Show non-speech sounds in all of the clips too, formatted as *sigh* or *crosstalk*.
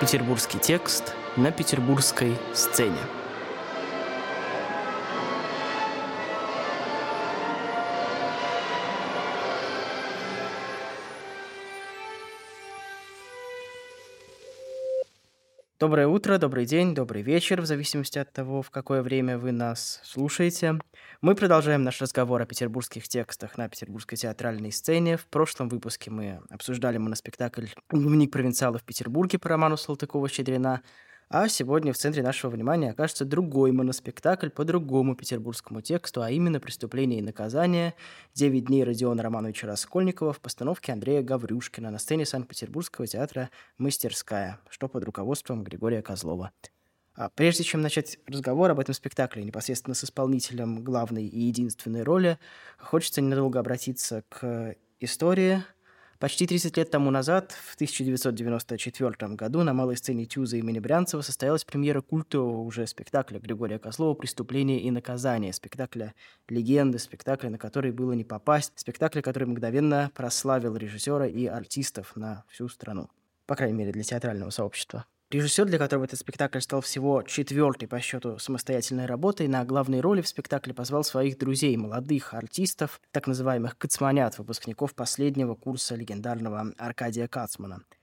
Петербургский текст на петербургской сцене. Доброе утро, добрый день, добрый вечер, в зависимости от того, в какое время вы нас слушаете. Мы продолжаем наш разговор о петербургских текстах на петербургской театральной сцене. В прошлом выпуске мы обсуждали моноспектакль «Дневник провинциала в Петербурге» по роману Салтыкова-Щедрина, а сегодня в центре нашего внимания окажется другой моноспектакль по другому петербургскому тексту, а именно «Преступление и наказание. Девять дней Родиона Романовича Раскольникова» в постановке Андрея Гаврюшкина на сцене Санкт-Петербургского театра «Мастерская», что под руководством Григория Козлова. А прежде чем начать разговор об этом спектакле непосредственно с исполнителем главной и единственной роли, хочется ненадолго обратиться к истории – Почти 30 лет тому назад, в 1994 году, на малой сцене Тюза имени Брянцева состоялась премьера культового уже спектакля Григория Козлова «Преступление и наказание», спектакля легенды, спектакля, на который было не попасть, спектакля, который мгновенно прославил режиссера и артистов на всю страну, по крайней мере, для театрального сообщества. Режиссер, для которого этот спектакль стал всего четвертой по счету самостоятельной работой, на главной роли в спектакле позвал своих друзей, молодых артистов, так называемых «кацманят», выпускников последнего курса легендарного Аркадия Кацмана –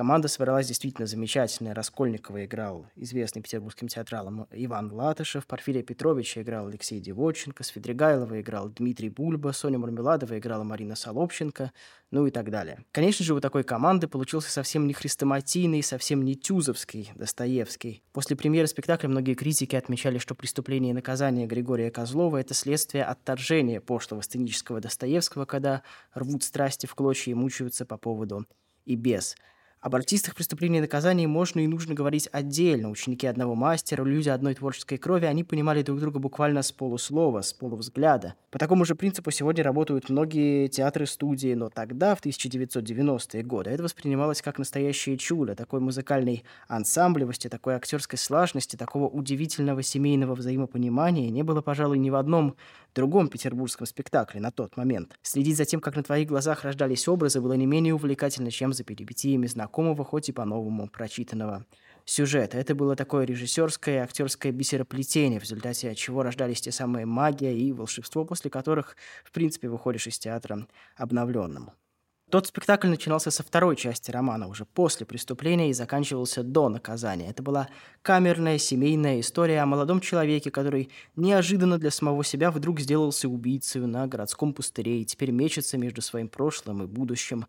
Команда собралась действительно замечательная. Раскольникова играл известный петербургским театралом Иван Латышев, Порфирия Петровича играл Алексей Девоченко, Свидригайлова играл Дмитрий Бульба, Соня Мармеладова играла Марина Солопченко, ну и так далее. Конечно же, у такой команды получился совсем не хрестоматийный, совсем не тюзовский Достоевский. После премьеры спектакля многие критики отмечали, что «Преступление и наказание» Григория Козлова – это следствие отторжения пошлого сценического Достоевского, когда рвут страсти в клочья и мучаются по поводу и без – об артистах преступления и наказаний можно и нужно говорить отдельно. Ученики одного мастера, люди одной творческой крови, они понимали друг друга буквально с полуслова, с полувзгляда. По такому же принципу сегодня работают многие театры-студии, но тогда, в 1990-е годы, это воспринималось как настоящее чудо, такой музыкальной ансамблевости, такой актерской слаженности, такого удивительного семейного взаимопонимания не было, пожалуй, ни в одном другом петербургском спектакле на тот момент. Следить за тем, как на твоих глазах рождались образы, было не менее увлекательно, чем за перипетиями знакомого, хоть и по-новому прочитанного сюжета. Это было такое режиссерское и актерское бисероплетение, в результате чего рождались те самые магия и волшебство, после которых, в принципе, выходишь из театра обновленным. Тот спектакль начинался со второй части романа, уже после преступления, и заканчивался до наказания. Это была камерная семейная история о молодом человеке, который неожиданно для самого себя вдруг сделался убийцей на городском пустыре и теперь мечется между своим прошлым и будущим.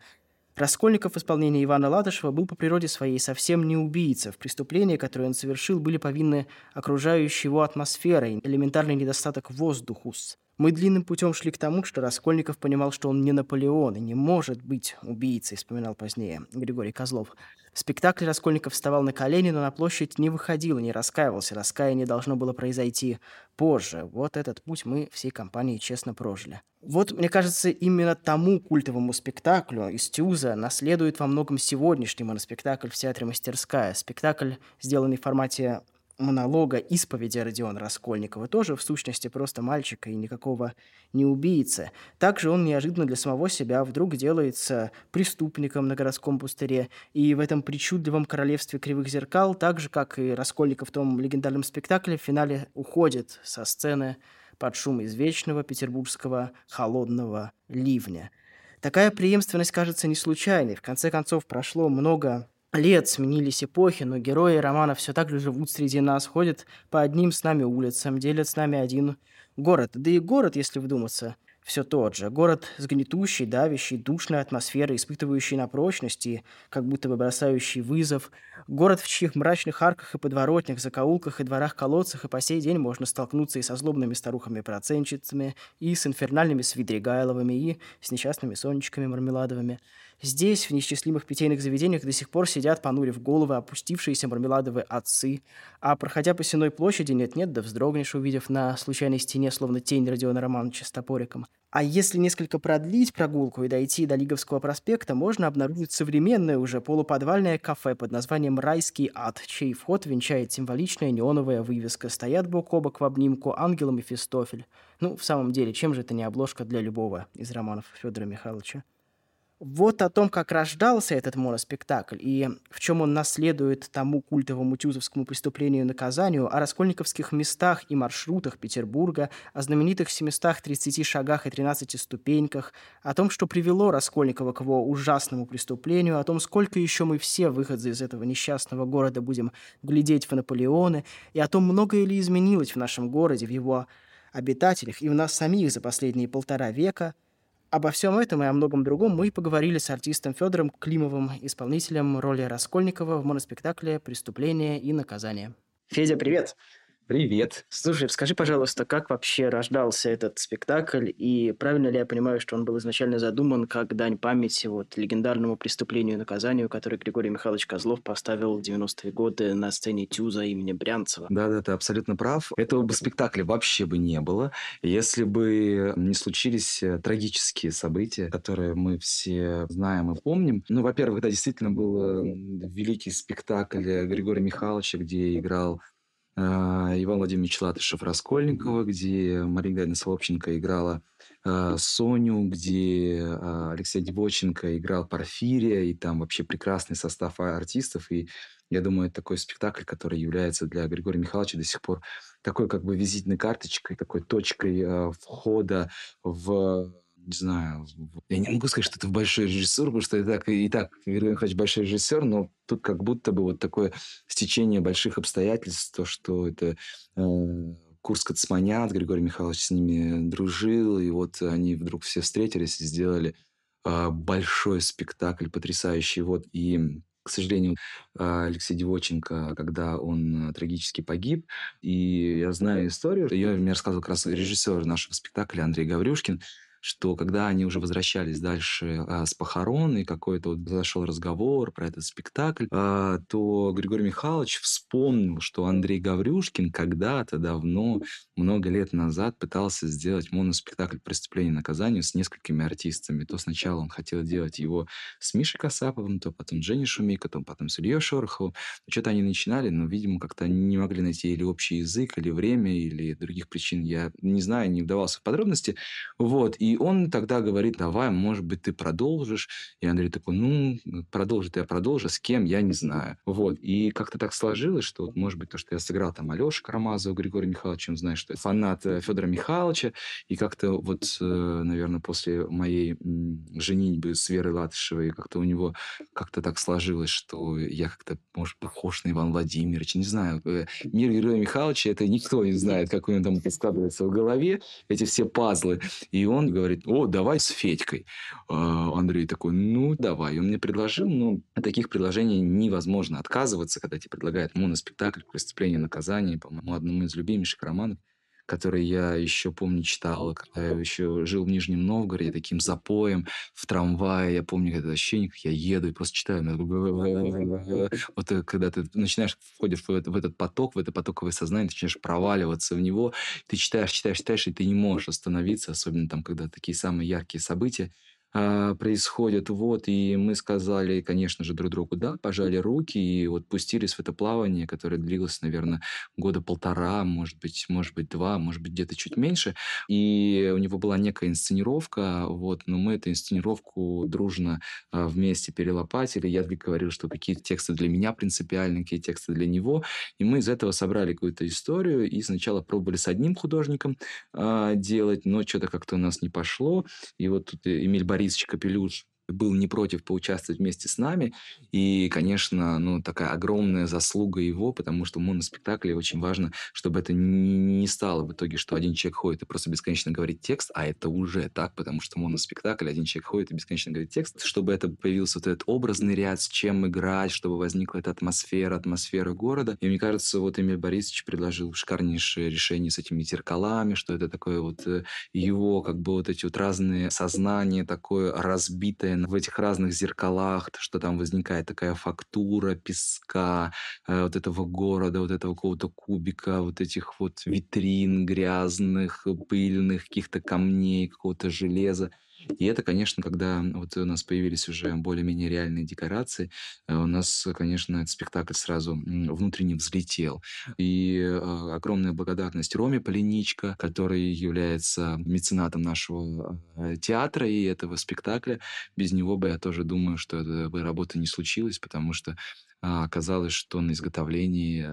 Раскольников в исполнении Ивана Ладышева был по природе своей совсем не убийца. В преступлении, которое он совершил, были повинны окружающей его атмосферой, элементарный недостаток воздухус. Мы длинным путем шли к тому, что Раскольников понимал, что он не Наполеон и не может быть убийцей, вспоминал позднее Григорий Козлов. В спектакле Раскольников вставал на колени, но на площадь не выходил и не раскаивался. Раскаяние должно было произойти позже. Вот этот путь мы всей компанией честно прожили. Вот, мне кажется, именно тому культовому спектаклю из Тюза наследует во многом сегодняшний моноспектакль в театре «Мастерская». Спектакль, сделанный в формате монолога исповеди Родиона Раскольникова, тоже в сущности просто мальчика и никакого не убийцы. Также он неожиданно для самого себя вдруг делается преступником на городском пустыре, и в этом причудливом королевстве кривых зеркал, так же, как и Раскольников в том легендарном спектакле, в финале уходит со сцены под шум извечного петербургского холодного ливня. Такая преемственность кажется не случайной. В конце концов, прошло много лет, сменились эпохи, но герои романа все так же живут среди нас, ходят по одним с нами улицам, делят с нами один город. Да и город, если вдуматься, все тот же. Город с гнетущей, давящей, душной атмосферой, испытывающий на прочности, как будто бы бросающий вызов. Город, в чьих мрачных арках и подворотнях, закоулках и дворах-колодцах и по сей день можно столкнуться и со злобными старухами-процентщицами, и с инфернальными Свидригайловыми, и с несчастными Сонечками Мармеладовыми. Здесь, в неисчислимых питейных заведениях, до сих пор сидят, понурив головы, опустившиеся мармеладовые отцы. А проходя по Сенной площади, нет-нет, да вздрогнешь, увидев на случайной стене, словно тень Родиона Романовича с топориком. А если несколько продлить прогулку и дойти до Лиговского проспекта, можно обнаружить современное уже полуподвальное кафе под названием «Райский ад», чей вход венчает символичная неоновая вывеска. Стоят бок о бок в обнимку ангел и Мефистофель. Ну, в самом деле, чем же это не обложка для любого из романов Федора Михайловича? Вот о том, как рождался этот моноспектакль и в чем он наследует тому культовому тюзовскому преступлению и наказанию, о раскольниковских местах и маршрутах Петербурга, о знаменитых 730 шагах и 13 ступеньках, о том, что привело Раскольникова к его ужасному преступлению, о том, сколько еще мы все, выходцы из этого несчастного города, будем глядеть в Наполеоны, и о том, многое ли изменилось в нашем городе, в его обитателях и в нас самих за последние полтора века – Обо всем этом и о многом другом мы поговорили с артистом Федором Климовым, исполнителем роли Раскольникова в моноспектакле «Преступление и наказание». Федя, привет! Привет. Слушай, скажи, пожалуйста, как вообще рождался этот спектакль, и правильно ли я понимаю, что он был изначально задуман как дань памяти вот легендарному преступлению и наказанию, которое Григорий Михайлович Козлов поставил в 90-е годы на сцене Тюза имени Брянцева? Да-да, ты абсолютно прав. Этого бы спектакля вообще бы не было, если бы не случились э, трагические события, которые мы все знаем и помним. Ну, во-первых, да, действительно был э, великий спектакль Григория Михайловича, где играл Иван Владимирович Латышев Раскольникова, где Мария Гайна Солопченко играла э, Соню, где э, Алексей Дебоченко играл Порфирия, и там вообще прекрасный состав артистов. И я думаю, это такой спектакль, который является для Григория Михайловича до сих пор такой как бы визитной карточкой, такой точкой э, входа в не знаю, я не могу сказать, что это большой режиссер, потому что и так, и так Григорий Михайлович большой режиссер, но тут как будто бы вот такое стечение больших обстоятельств, то, что это э, курс Кацманят, Григорий Михайлович с ними дружил, и вот они вдруг все встретились и сделали э, большой спектакль, потрясающий. Вот, и к сожалению, э, Алексей Девоченко, когда он э, трагически погиб, и я знаю историю, ее мне рассказывал как раз режиссер нашего спектакля Андрей Гаврюшкин, что когда они уже возвращались дальше а, с похорон, и какой-то вот зашел разговор про этот спектакль, а, то Григорий Михайлович вспомнил, что Андрей Гаврюшкин когда-то давно, много лет назад, пытался сделать моноспектакль «Преступление и наказание» с несколькими артистами. То сначала он хотел делать его с Мишей Касаповым, то потом с Женей Шумико, то потом с Ильей Шороховым. Что-то они начинали, но, видимо, как-то не могли найти или общий язык, или время, или других причин. Я не знаю, не вдавался в подробности. Вот. И и он тогда говорит, давай, может быть, ты продолжишь. И Андрей такой, ну, продолжит я продолжу, с кем, я не знаю. Вот. И как-то так сложилось, что, вот, может быть, то, что я сыграл там Алеша Карамазова, Григорий Михайлович, он знает, что я фанат э, Федора Михайловича. И как-то вот, э, наверное, после моей женитьбы с Верой Латышевой, как-то у него как-то так сложилось, что я как-то, может, похож на Ивана Владимировича. Не знаю. Э, мир Григория Михайловича, это никто не знает, как у него там складывается в голове, эти все пазлы. И он говорит, о, давай с Федькой. А, Андрей такой, ну, давай. Он мне предложил, но от таких предложений невозможно отказываться, когда тебе предлагают моноспектакль «Преступление и наказание», по-моему, одному из любимейших романов который я еще помню читал, когда я еще жил в Нижнем Новгороде, таким запоем в трамвае. Я помню это ощущение, как я еду и просто читаю. *laughs* Вот когда ты начинаешь, входишь в этот, в этот поток, в это потоковое сознание, ты начинаешь проваливаться в него, ты читаешь, читаешь, читаешь, и ты не можешь остановиться, особенно там, когда такие самые яркие события а, происходит. Вот, и мы сказали, конечно же, друг другу да, пожали руки и вот пустились в это плавание, которое длилось, наверное, года полтора, может быть, может быть, два, может быть, где-то чуть меньше. И у него была некая инсценировка, вот, но мы эту инсценировку дружно а, вместе перелопатили. Я говорил, что какие тексты для меня принципиальны, какие тексты для него. И мы из этого собрали какую-то историю и сначала пробовали с одним художником а, делать, но что-то как-то у нас не пошло. И вот тут Эмиль Борисович Борисович Капелюш был не против поучаствовать вместе с нами. И, конечно, ну, такая огромная заслуга его, потому что в моноспектакле очень важно, чтобы это не стало в итоге, что один человек ходит и просто бесконечно говорит текст, а это уже так, потому что моноспектакль, один человек ходит и бесконечно говорит текст, чтобы это появился вот этот образный ряд, с чем играть, чтобы возникла эта атмосфера, атмосфера города. И мне кажется, вот Эмиль Борисович предложил шикарнейшее решение с этими зеркалами, что это такое вот э, его, как бы вот эти вот разные сознания, такое разбитое в этих разных зеркалах, что там возникает такая фактура песка, э, вот этого города, вот этого какого-то кубика, вот этих вот витрин грязных, пыльных, каких-то камней, какого-то железа. И это, конечно, когда вот у нас появились уже более-менее реальные декорации, э, у нас, конечно, этот спектакль сразу внутренне взлетел. И э, огромная благодарность Роме Полиничко, который является меценатом нашего э, театра и этого спектакля. Без него бы я тоже думаю, что эта бы работа не случилась, потому что а, оказалось, что на изготовлении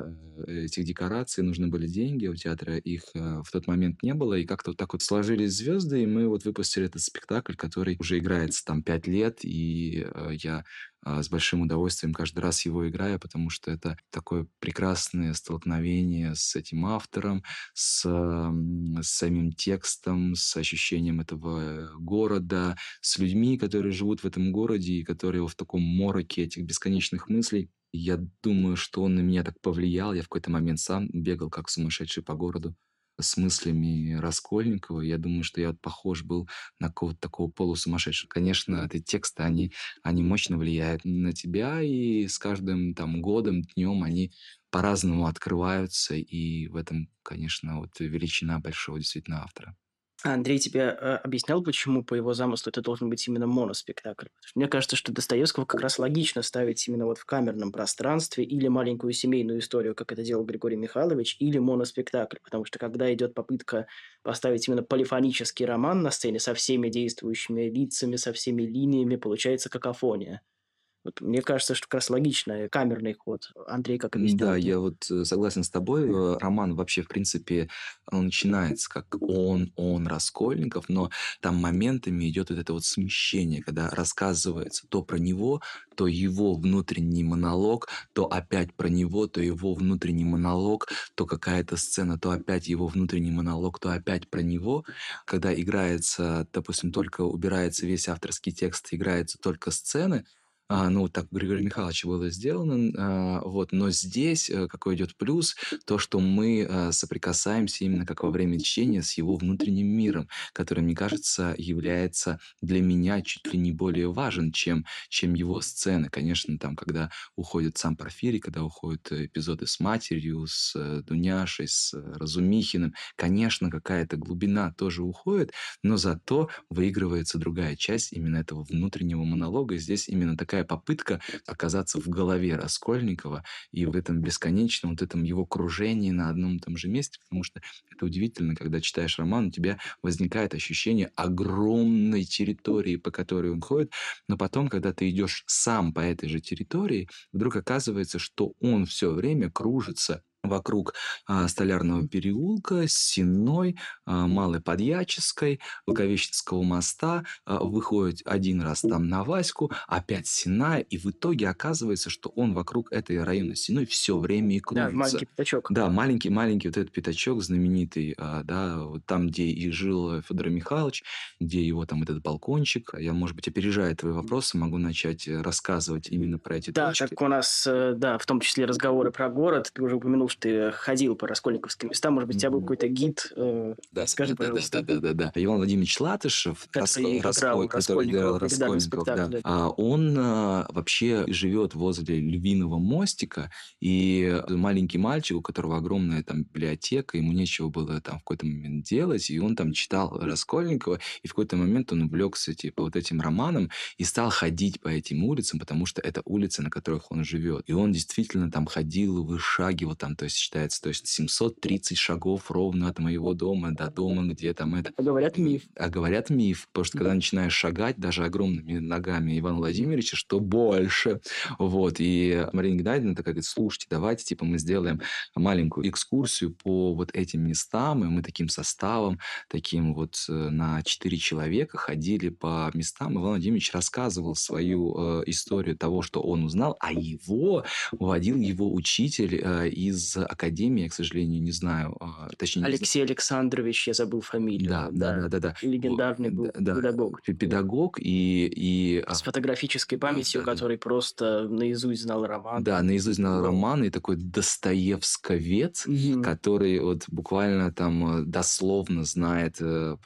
э, этих декораций нужны были деньги, у театра их э, в тот момент не было, и как-то вот так вот сложились звезды, и мы вот выпустили этот спектакль, который уже играется там пять лет, и э, я а, с большим удовольствием каждый раз его играю, потому что это такое прекрасное столкновение с этим автором, с, с самим текстом, с ощущением этого города, с людьми, которые живут в этом городе и которые в таком мороке этих бесконечных мыслей я думаю, что он на меня так повлиял. Я в какой-то момент сам бегал как сумасшедший по городу с мыслями Раскольникова. Я думаю, что я вот похож был на какого-то такого полусумасшедшего. Конечно, эти тексты, они, они мощно влияют на тебя, и с каждым там годом, днем они по-разному открываются, и в этом, конечно, вот величина большого действительно автора. Андрей тебе э, объяснял, почему по его замыслу это должен быть именно моноспектакль? Мне кажется, что Достоевского как раз логично ставить именно вот в камерном пространстве или маленькую семейную историю, как это делал Григорий Михайлович, или моноспектакль. Потому что когда идет попытка поставить именно полифонический роман на сцене со всеми действующими лицами, со всеми линиями, получается какофония. Вот мне кажется, что как раз логичный камерный ход. Андрей, как объяснил? Да, я вот э, согласен с тобой. Э, роман вообще, в принципе, он начинается как он, он, Раскольников, но там моментами идет вот это вот смещение, когда рассказывается то про него, то его внутренний монолог, то опять про него, то его внутренний монолог, то какая-то сцена, то опять его внутренний монолог, то опять про него. Когда играется, допустим, только убирается весь авторский текст, играются только сцены, а, ну, так у Григория Михайловича было сделано. А, вот. Но здесь э, какой идет плюс, то, что мы а, соприкасаемся именно как во время чтения с его внутренним миром, который, мне кажется, является для меня чуть ли не более важен, чем, чем его сцены. Конечно, там, когда уходит сам Порфирий, когда уходят эпизоды с матерью, с э, Дуняшей, с Разумихиным, конечно, какая-то глубина тоже уходит, но зато выигрывается другая часть именно этого внутреннего монолога. Здесь именно такая такая попытка оказаться в голове Раскольникова и в этом бесконечном вот этом его кружении на одном и том же месте, потому что это удивительно, когда читаешь роман, у тебя возникает ощущение огромной территории, по которой он ходит, но потом, когда ты идешь сам по этой же территории, вдруг оказывается, что он все время кружится вокруг а, Столярного переулка, Сенной, а, Малой Подьяческой, Луковещенского моста, а, выходит один раз там на Ваську, опять Синая, и в итоге оказывается, что он вокруг этой района Синой все время и крутится. Да, маленький пятачок. Да, маленький-маленький вот этот пятачок знаменитый, а, да, вот там, где и жил Федор Михайлович, где его там этот балкончик. Я, может быть, опережая твои вопросы, могу начать э, рассказывать именно про эти да, точки. Да, так у нас, э, да, в том числе разговоры про город, ты уже упомянул, что ты ходил по раскольниковским местам, может быть, у тебя был какой-то гид, э, да, скажи, да, пожалуйста. Да, да, да, да. Иван Владимирович Латышев, который, который играл Раскольников, да. да. А он а, вообще живет возле Львиного мостика, и маленький мальчик, у которого огромная там библиотека, ему нечего было там в какой-то момент делать, и он там читал Раскольникова, и в какой-то момент он увлекся типа вот этим романом и стал ходить по этим улицам, потому что это улицы, на которых он живет. И он действительно там ходил, вышагивал там, то есть считается, то есть 730 шагов ровно от моего дома до дома, где там это... А говорят миф. А говорят миф, потому что когда начинаешь шагать даже огромными ногами Ивана Владимировича, что больше. Вот, и Марина Геннадьевна такая говорит, слушайте, давайте, типа, мы сделаем маленькую экскурсию по вот этим местам, и мы таким составом, таким вот э, на 4 человека ходили по местам. Иван Владимирович рассказывал свою э, историю того, что он узнал, а его водил его учитель э, из академии, я, к сожалению, не знаю. А, точнее, Алексей знаю. Александрович, я забыл фамилию. Да, да, да, да. да, Легендарный был да, педагог. Педагог и, и... А, С фотографической памятью, да, который да. просто наизусть знал роман. Да, наизусть знал роман, и такой Достоевсковец, угу. который вот буквально там э, дословно знает э,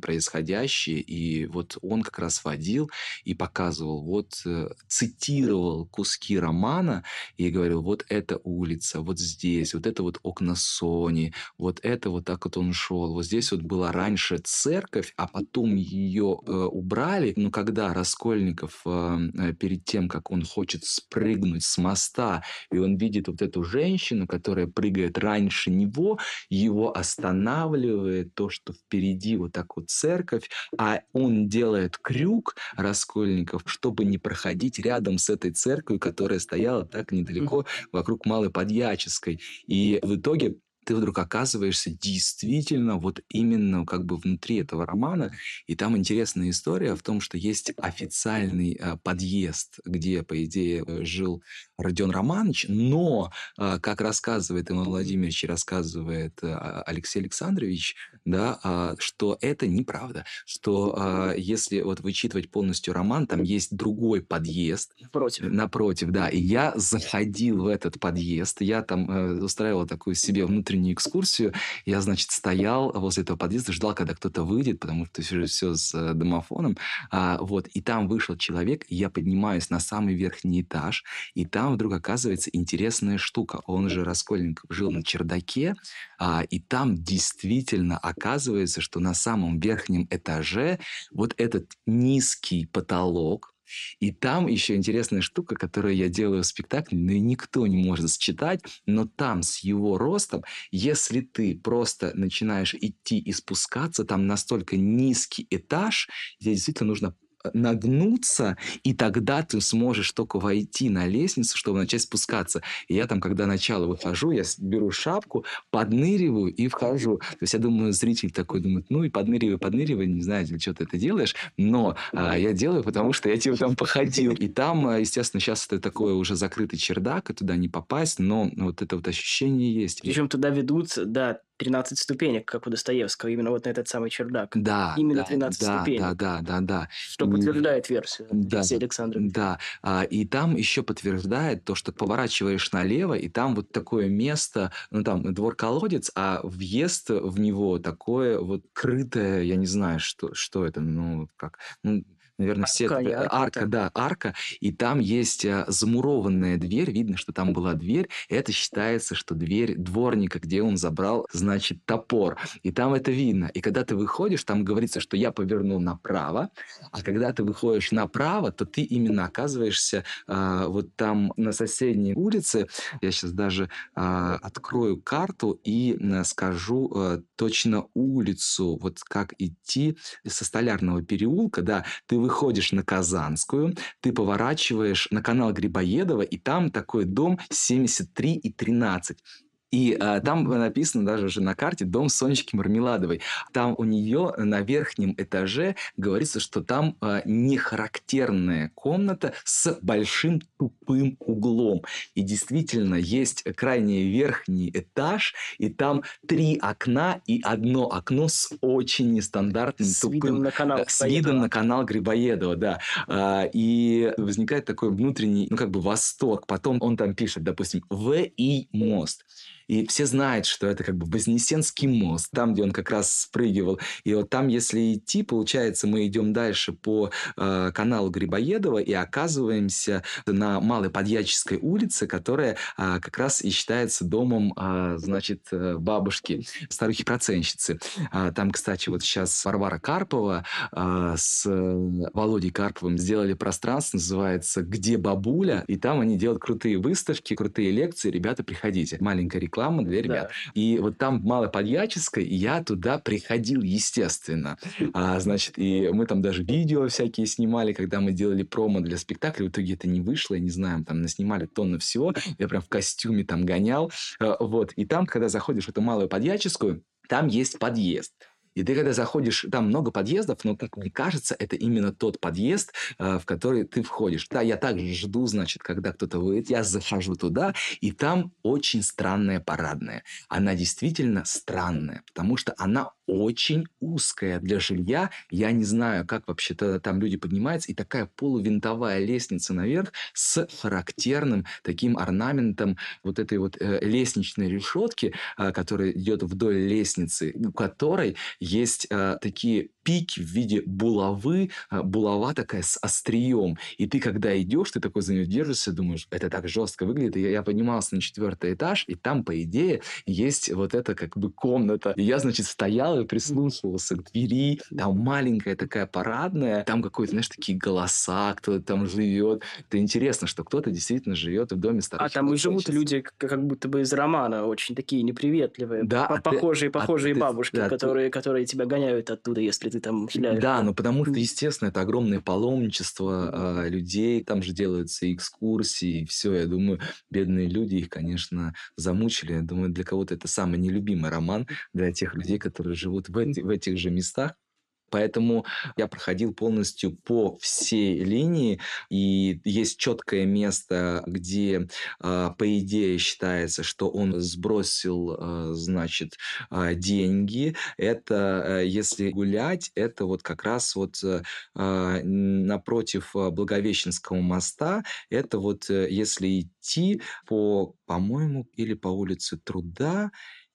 происходящее, и вот он как раз водил и показывал, вот э, цитировал куски романа и говорил, вот эта улица, вот здесь здесь, вот это вот окна Сони, вот это вот так вот он шел, вот здесь вот была раньше церковь, а потом ее э, убрали, но когда Раскольников э, э, перед тем, как он хочет спрыгнуть с моста, и он видит вот эту женщину, которая прыгает раньше него, его останавливает то, что впереди вот так вот церковь, а он делает крюк Раскольников, чтобы не проходить рядом с этой церковью, которая стояла так недалеко вокруг Малой Подьяческой. И в итоге ты вдруг оказываешься действительно вот именно как бы внутри этого романа. И там интересная история в том, что есть официальный э, подъезд, где, по идее, э, жил Родион Романович, но, э, как рассказывает Иван Владимирович и рассказывает э, Алексей Александрович, да, э, что это неправда, что э, если вот вычитывать полностью роман, там есть другой подъезд. Напротив. Напротив, да. И я заходил в этот подъезд, я там э, устраивал такую себе внутреннюю утреннюю экскурсию. Я, значит, стоял возле этого подъезда, ждал, когда кто-то выйдет, потому что все, все с э, домофоном. А, вот, и там вышел человек, я поднимаюсь на самый верхний этаж, и там вдруг оказывается интересная штука. Он же Раскольников жил на чердаке, а, и там действительно оказывается, что на самом верхнем этаже вот этот низкий потолок, и там еще интересная штука, которую я делаю в спектакле, но никто не может считать, но там с его ростом, если ты просто начинаешь идти и спускаться, там настолько низкий этаж, тебе действительно нужно нагнуться, и тогда ты сможешь только войти на лестницу, чтобы начать спускаться. И я там, когда начало выхожу, я беру шапку, подныриваю и вхожу. То есть я думаю, зритель такой думает, ну и подныривай, подныривай, не знаю, для чего ты это делаешь, но а, я делаю, потому что я типа там походил. И там, а, естественно, сейчас это такой уже закрытый чердак, и туда не попасть, но вот это вот ощущение есть. Причем туда ведут, да, 13 ступенек, как у Достоевского, именно вот на этот самый чердак. Да. Именно 13 да, ступенек. Да, да, да, да. Что подтверждает версию да, Алексея Александровича. Да. А, и там еще подтверждает то, что поворачиваешь налево, и там вот такое место, ну там двор-колодец, а въезд в него такое вот крытое, я не знаю, что, что это, ну как, ну, наверное, все... Арка, это- арка, арка, да, арка. И там есть а, замурованная дверь. Видно, что там была дверь. Это считается, что дверь дворника, где он забрал, значит, топор. И там это видно. И когда ты выходишь, там говорится, что я повернул направо. А когда ты выходишь направо, то ты именно оказываешься а, вот там на соседней улице. Я сейчас даже а, открою карту и а, скажу а, точно улицу, вот как идти со Столярного переулка, да, ты выходишь на Казанскую, ты поворачиваешь на канал Грибоедова, и там такой дом 73 и 13. И а, там написано даже уже на карте дом Сонечки Мармеладовой. Там у нее на верхнем этаже говорится, что там а, нехарактерная комната с большим тупым углом. И действительно есть крайний верхний этаж, и там три окна и одно окно с очень нестандартным С тупым видом на канал э, с видом на канал Грибоедова, да. А, И возникает такой внутренний, ну, как бы восторг. Потом он там пишет, допустим, В.И. мост. И все знают, что это как бы Вознесенский мост, там, где он как раз спрыгивал. И вот там, если идти, получается, мы идем дальше по э, каналу Грибоедова и оказываемся на Малой Подьяческой улице, которая э, как раз и считается домом, э, значит, э, бабушки, старухи-проценщицы. А, там, кстати, вот сейчас Варвара Карпова а, с э, Володей Карповым сделали пространство, называется «Где бабуля?», и там они делают крутые выставки, крутые лекции. Ребята, приходите. Маленькая реклама для ребят. И вот там Малоподьяческой я туда приходил, естественно. А, значит, и мы там даже видео всякие снимали, когда мы делали промо для спектакля. В итоге это не вышло, я не знаю, там наснимали тонны всего. Я прям в костюме там гонял. А, Вот. И там, когда заходишь в эту Малую Подьяческую, там есть подъезд. И ты, когда заходишь, там много подъездов, но, как мне кажется, это именно тот подъезд, э, в который ты входишь. Да, я также жду, значит, когда кто-то выйдет. Я захожу туда, и там очень странная парадная. Она действительно странная, потому что она очень узкая для жилья. Я не знаю, как вообще-то там люди поднимаются. И такая полувинтовая лестница наверх с характерным таким орнаментом вот этой вот э, лестничной решетки, э, которая идет вдоль лестницы, у которой есть э, такие пики в виде булавы, а, булава такая с острием. И ты, когда идешь, ты такой за нее держишься, думаешь, это так жестко выглядит. И я, я поднимался на четвертый этаж, и там, по идее, есть вот эта как бы комната. И я, значит, стоял и прислушивался к двери. Там маленькая такая парадная, там какой-то, знаешь, такие голоса, кто-то там живет. Это интересно, что кто-то действительно живет в доме старых. А там и живут люди как будто бы из романа, очень такие неприветливые, да, а похожие, ты, похожие а бабушки, да, которые, ты... которые тебя гоняют оттуда, если ты там хиляешь. Да, ну потому что, естественно, это огромное паломничество э, людей, там же делаются экскурсии, и все. Я думаю, бедные люди их, конечно, замучили. Я думаю, для кого-то это самый нелюбимый роман, для тех людей, которые живут в, в этих же местах. Поэтому я проходил полностью по всей линии, и есть четкое место, где, а, по идее, считается, что он сбросил, а, значит, а, деньги. Это, э, если гулять, это вот как раз вот э, напротив Благовещенского моста, это вот э, если идти по, по-моему, или по улице Труда,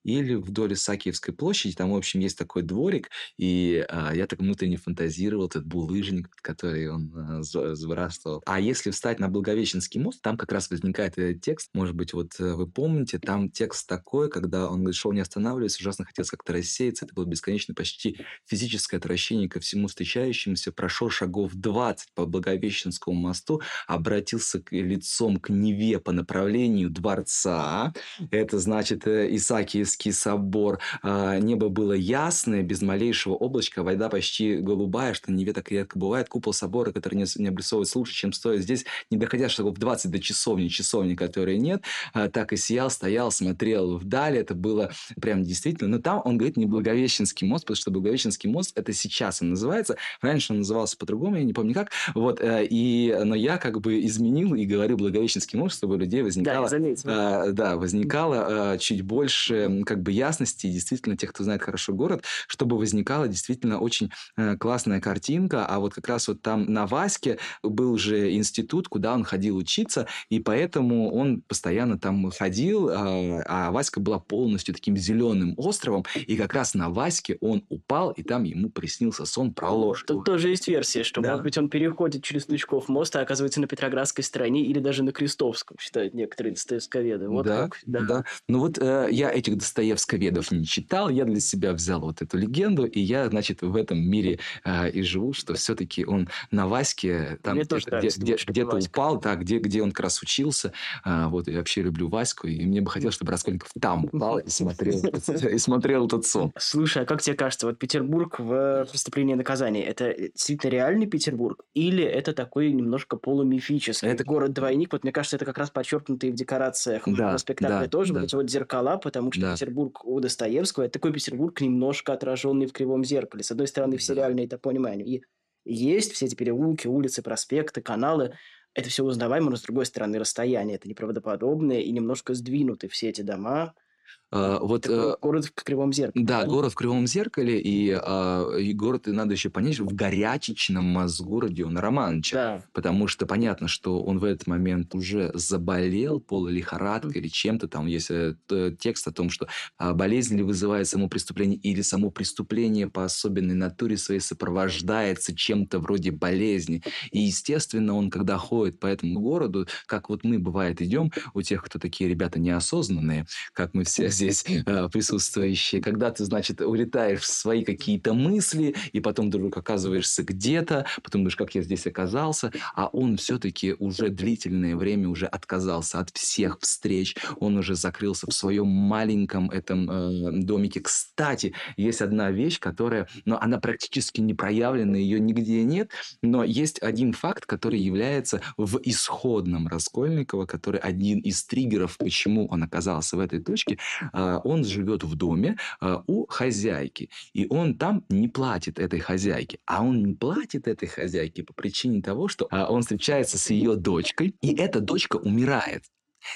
или вдоль Исаакиевской площади, там, в общем, есть такой дворик, и а, я так внутренне фантазировал, этот булыжник, который он а, сбрасывал. А если встать на Благовещенский мост, там как раз возникает этот текст, может быть, вот э, вы помните, там текст такой, когда он говорит, шел не останавливаясь, ужасно хотелось как-то рассеяться, это было бесконечно почти физическое отвращение ко всему встречающемуся, прошел шагов 20 по Благовещенскому мосту, обратился к, лицом к Неве по направлению дворца, это значит э, Исаакиевский Успенский собор. А, небо было ясное, без малейшего облачка, вода почти голубая, что Неве так редко бывает. Купол собора, который не, не обрисовывается лучше, чем стоит здесь, не доходя шагов 20 до часовни, часовни, которой нет, а, так и сиял, стоял, смотрел вдали. Это было прям действительно... Но там он говорит не Благовещенский мост, потому что Благовещенский мост это сейчас он называется. Раньше он назывался по-другому, я не помню как. Вот, э, и, но я как бы изменил и говорю Благовещенский мост, чтобы у людей возникало... Да, а, да, возникало чуть больше как бы ясности, действительно, тех, кто знает хорошо город, чтобы возникала действительно очень э, классная картинка. А вот как раз вот там на Ваське был же институт, куда он ходил учиться, и поэтому он постоянно там ходил, а, а Васька была полностью таким зеленым островом, и как раз на Ваське он упал, и там ему приснился сон про ложку. Тут тоже есть версия, что, да. может быть, он переходит через Тучков мост, а оказывается на Петроградской стороне или даже на Крестовском, считают некоторые достоевсковеды. Вот да, как, да. да. Ну вот э, я этих достоевсковедов не читал, я для себя взял вот эту легенду, и я, значит, в этом мире э, и живу, что все-таки он на Ваське, там где, где, где, где-то упал, да, где, где он как раз учился, э, вот, я вообще люблю Ваську, и мне бы хотелось, чтобы Раскольников там упал и смотрел, и смотрел этот сон. Слушай, а как тебе кажется, вот Петербург в «Преступлении и наказании» это действительно реальный Петербург, или это такой немножко полумифический? Это город-двойник, вот мне кажется, это как раз подчеркнутый в декорациях да, спектакля да, тоже, да. вот эти вот зеркала, потому что да. Петербург у Достоевского это такой Петербург, немножко отраженный в кривом зеркале. С одной стороны, все да. реальные топонимания. И есть все эти переулки, улицы, проспекты, каналы. Это все узнаваемо, но с другой стороны, расстояние это неправдоподобное и немножко сдвинуты все эти дома а, вот, Такой э, город в кривом зеркале. Да, город в кривом зеркале, и, а, и город, и надо еще понять, в горячечном мозгу Родиона Романовича. Да. Потому что понятно, что он в этот момент уже заболел полулихорадкой или чем-то. Там есть э, текст о том, что а, болезнь ли вызывает само преступление, или само преступление по особенной натуре своей сопровождается чем-то вроде болезни. И, естественно, он, когда ходит по этому городу, как вот мы, бывает, идем, у тех, кто такие ребята неосознанные, как мы все здесь э, присутствующие, когда ты, значит, улетаешь в свои какие-то мысли, и потом вдруг оказываешься где-то, потом думаешь, как я здесь оказался, а он все-таки уже длительное время уже отказался от всех встреч, он уже закрылся в своем маленьком этом э, домике. Кстати, есть одна вещь, которая, но она практически не проявлена, ее нигде нет, но есть один факт, который является в исходном Раскольникова, который один из триггеров, почему он оказался в этой точке, он живет в доме а, у хозяйки, и он там не платит этой хозяйке. А он не платит этой хозяйке по причине того, что а, он встречается с ее дочкой, и эта дочка умирает.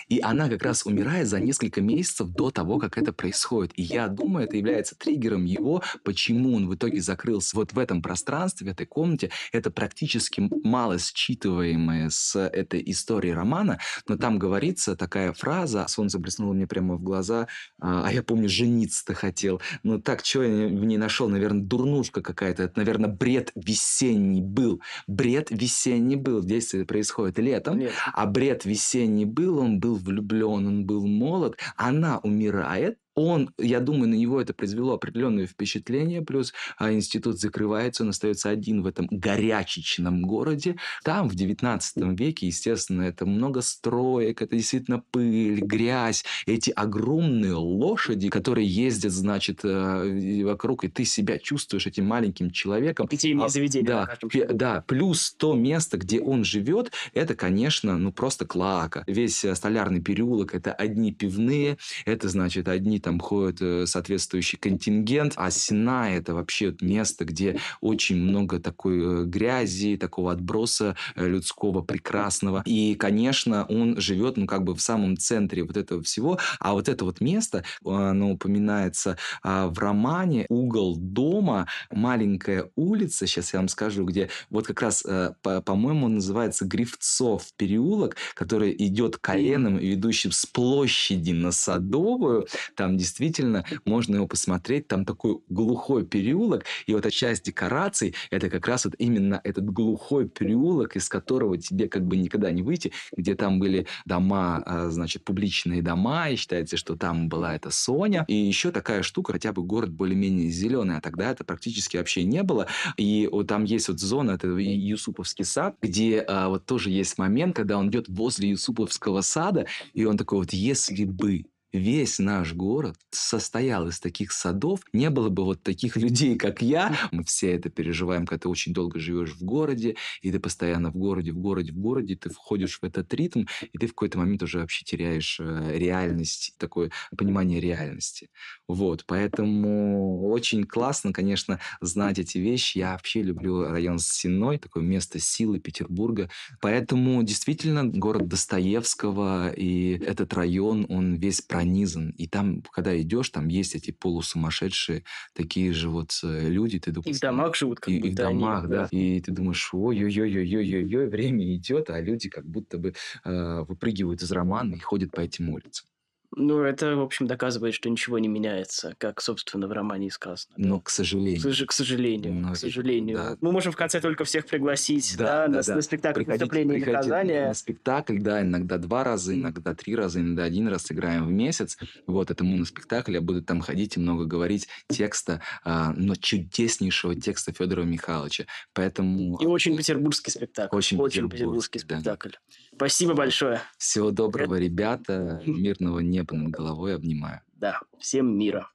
И она как раз умирает за несколько месяцев до того, как это происходит. И я думаю, это является триггером его, почему он в итоге закрылся вот в этом пространстве, в этой комнате. Это практически мало считываемое с этой истории романа, но там говорится такая фраза, солнце блеснуло мне прямо в глаза, а, а я помню, жениться-то хотел. Ну так, что я в ней нашел? Наверное, дурнушка какая-то. Это, наверное, бред весенний был. Бред весенний был. Действие происходит летом, Нет. а бред весенний был, он был влюблен, он был молод. Она умирает, он, я думаю, на него это произвело определенное впечатление, плюс а, институт закрывается, он остается один в этом горячечном городе. Там в 19 веке, естественно, это много строек, это действительно пыль, грязь, эти огромные лошади, которые ездят, значит, э, вокруг, и ты себя чувствуешь этим маленьким человеком. Питейные А, заведения да, да, плюс то место, где он живет, это, конечно, ну просто клака. Весь э, столярный переулок это одни пивные, это значит одни там ходит э, соответствующий контингент, а Сина это вообще место, где очень много такой э, грязи, такого отброса э, людского прекрасного. И, конечно, он живет, ну, как бы в самом центре вот этого всего. А вот это вот место, оно упоминается а, в романе «Угол дома», маленькая улица, сейчас я вам скажу, где вот как раз, по- по-моему, называется Гривцов переулок, который идет коленом, ведущим с площади на Садовую. Там действительно можно его посмотреть. Там такой глухой переулок. И вот часть декораций, это как раз вот именно этот глухой переулок, из которого тебе как бы никогда не выйти, где там были дома, а, значит, публичные дома, и считается, что там была эта Соня. И еще такая штука, хотя бы город более-менее зеленый, а тогда это практически вообще не было. И вот там есть вот зона, это Юсуповский сад, где а, вот тоже есть момент, когда он идет возле Юсуповского сада, и он такой вот, если бы весь наш город состоял из таких садов, не было бы вот таких *laughs* людей, как я. Мы все это переживаем, когда ты очень долго живешь в городе, и ты постоянно в городе, в городе, в городе, ты входишь в этот ритм, и ты в какой-то момент уже вообще теряешь э, реальность, такое понимание реальности. Вот, поэтому очень классно, конечно, знать эти вещи. Я вообще люблю район Сенной, такое место силы Петербурга. Поэтому действительно город Достоевского и этот район, он весь пронизан. И там, когда идешь, там есть эти полусумасшедшие такие же вот э, люди. Ты И думаешь, в домах живут, как и, и в будто они, домах, да. И ты думаешь, ой-ой-ой-ой-ой-ой, время идет, а люди как будто бы э, выпрыгивают из романа и ходят по этим улицам. Ну, это, в общем, доказывает, что ничего не меняется, как, собственно, в романе и сказано. да. Но, к К сожалению. сож- к сожалению, Ну, к сожалению. да. Мы можем в конце только всех пригласить да, на, на спектакль Приходите- «Преступление и наказание». на спектакль, да, иногда два раза, иногда три раза, иногда один раз играем в месяц. Вот, это моноспектакль, я буду там ходить и много говорить текста, а, но чудеснейшего текста Федора Михайловича. Поэтому И очень петербургский спектакль. Очень петербургский петербургский, да. спектакль. Спасибо большое. всего доброго, ребята, *laughs* мирного неба над головой, обнимаю. Да, всем мира.